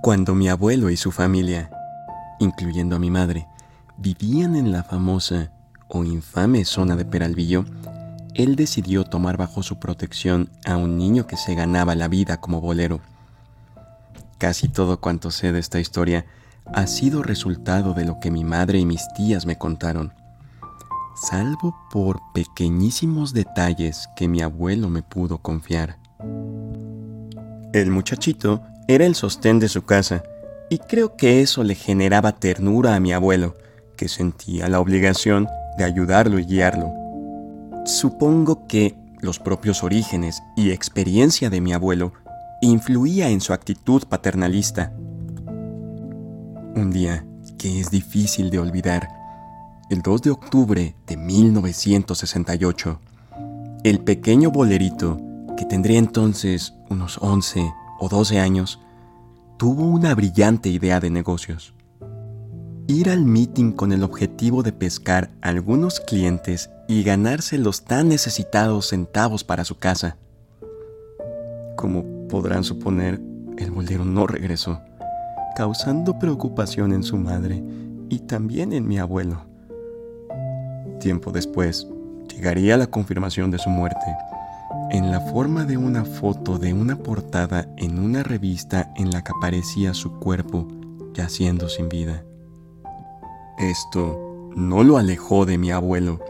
Cuando mi abuelo y su familia, incluyendo a mi madre, vivían en la famosa o infame zona de Peralvillo, él decidió tomar bajo su protección a un niño que se ganaba la vida como bolero. Casi todo cuanto sé de esta historia ha sido resultado de lo que mi madre y mis tías me contaron, salvo por pequeñísimos detalles que mi abuelo me pudo confiar. El muchachito era el sostén de su casa, y creo que eso le generaba ternura a mi abuelo, que sentía la obligación de ayudarlo y guiarlo. Supongo que los propios orígenes y experiencia de mi abuelo influía en su actitud paternalista. Un día que es difícil de olvidar, el 2 de octubre de 1968, el pequeño bolerito, que tendría entonces unos 11 o 12 años, tuvo una brillante idea de negocios. Ir al meeting con el objetivo de pescar algunos clientes y ganarse los tan necesitados centavos para su casa. Como podrán suponer, el bolero no regresó, causando preocupación en su madre y también en mi abuelo. Tiempo después, llegaría la confirmación de su muerte en la forma de una foto de una portada en una revista en la que aparecía su cuerpo yaciendo sin vida. Esto no lo alejó de mi abuelo,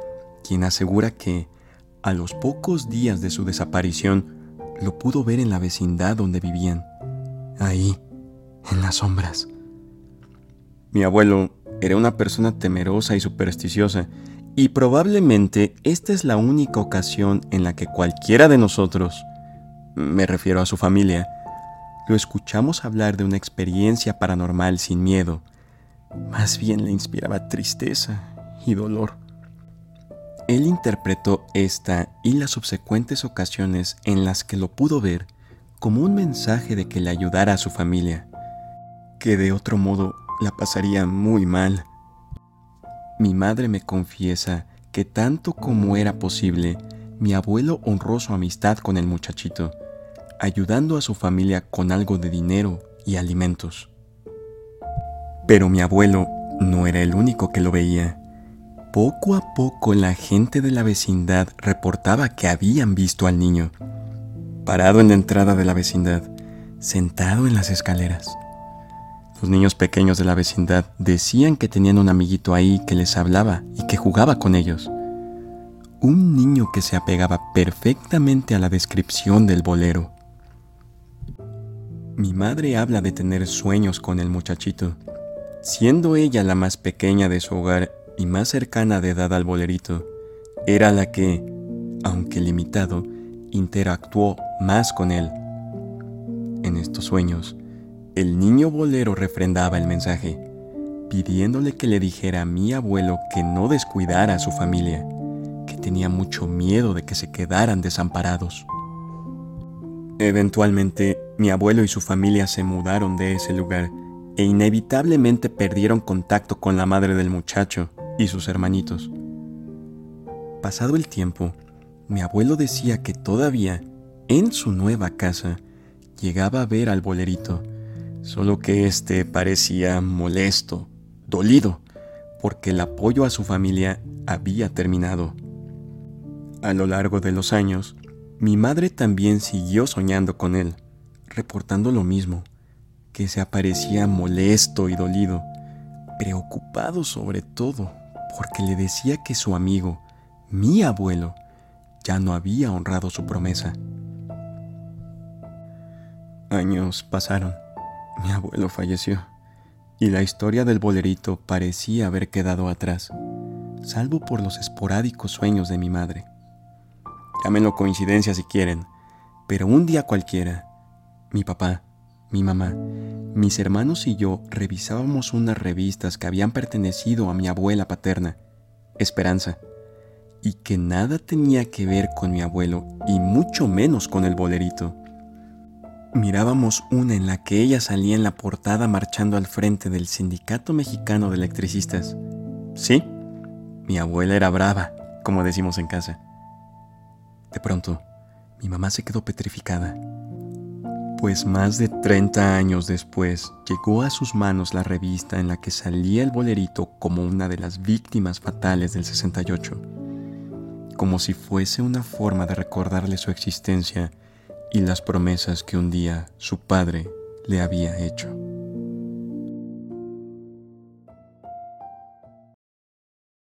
quien asegura que, a los pocos días de su desaparición, lo pudo ver en la vecindad donde vivían, ahí, en las sombras. Mi abuelo era una persona temerosa y supersticiosa y probablemente esta es la única ocasión en la que cualquiera de nosotros, me refiero a su familia, lo escuchamos hablar de una experiencia paranormal sin miedo. Más bien le inspiraba tristeza y dolor. Él interpretó esta y las subsecuentes ocasiones en las que lo pudo ver como un mensaje de que le ayudara a su familia, que de otro modo la pasaría muy mal mi madre me confiesa que tanto como era posible, mi abuelo honró su amistad con el muchachito, ayudando a su familia con algo de dinero y alimentos. Pero mi abuelo no era el único que lo veía. Poco a poco la gente de la vecindad reportaba que habían visto al niño, parado en la entrada de la vecindad, sentado en las escaleras. Los niños pequeños de la vecindad decían que tenían un amiguito ahí que les hablaba y que jugaba con ellos. Un niño que se apegaba perfectamente a la descripción del bolero. Mi madre habla de tener sueños con el muchachito, siendo ella la más pequeña de su hogar y más cercana de edad al bolerito. Era la que, aunque limitado, interactuó más con él. En estos sueños, el niño bolero refrendaba el mensaje, pidiéndole que le dijera a mi abuelo que no descuidara a su familia, que tenía mucho miedo de que se quedaran desamparados. Eventualmente, mi abuelo y su familia se mudaron de ese lugar e inevitablemente perdieron contacto con la madre del muchacho y sus hermanitos. Pasado el tiempo, mi abuelo decía que todavía, en su nueva casa, llegaba a ver al bolerito solo que éste parecía molesto, dolido, porque el apoyo a su familia había terminado. A lo largo de los años, mi madre también siguió soñando con él, reportando lo mismo, que se aparecía molesto y dolido, preocupado sobre todo, porque le decía que su amigo, mi abuelo, ya no había honrado su promesa. Años pasaron mi abuelo falleció y la historia del bolerito parecía haber quedado atrás, salvo por los esporádicos sueños de mi madre. Llámenlo coincidencia si quieren, pero un día cualquiera, mi papá, mi mamá, mis hermanos y yo revisábamos unas revistas que habían pertenecido a mi abuela paterna, Esperanza, y que nada tenía que ver con mi abuelo y mucho menos con el bolerito. Mirábamos una en la que ella salía en la portada marchando al frente del Sindicato Mexicano de Electricistas. Sí, mi abuela era brava, como decimos en casa. De pronto, mi mamá se quedó petrificada, pues más de 30 años después llegó a sus manos la revista en la que salía el bolerito como una de las víctimas fatales del 68, como si fuese una forma de recordarle su existencia y las promesas que un día su padre le había hecho.